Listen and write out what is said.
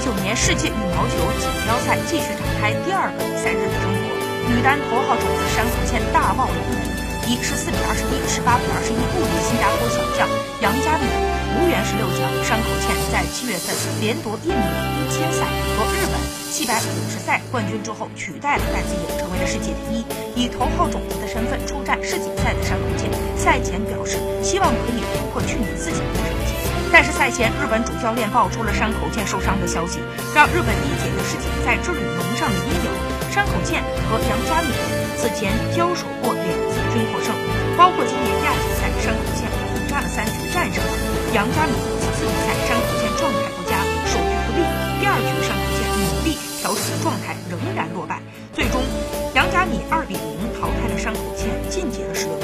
九年世界羽毛球锦标赛继续展开第二个比赛日的争夺，女单头号种子山口茜大爆冷门，以十四比二十一、十八比二十一不敌新加坡小将杨佳敏，无缘十六强。山口茜在七月份连夺印尼一千赛和日本七百五十赛冠军之后，取代了戴资颖，成为了世界第一。以头号种子的身份出战世锦赛的山口茜，赛前表示希望可以突破去年自己。赛前，日本主教练爆出了山口健受伤的消息，让日本一解的世锦赛之旅蒙上了阴影。山口健和杨佳敏此前交手过两次均获胜，包括今年亚锦赛，山口健苦战了三局战胜了杨佳敏。此次比赛，山口健状态不佳，手局不利，第二局山口健努力调整状态，仍然落败，最终杨佳敏二比零淘汰了山口健，晋级了十六。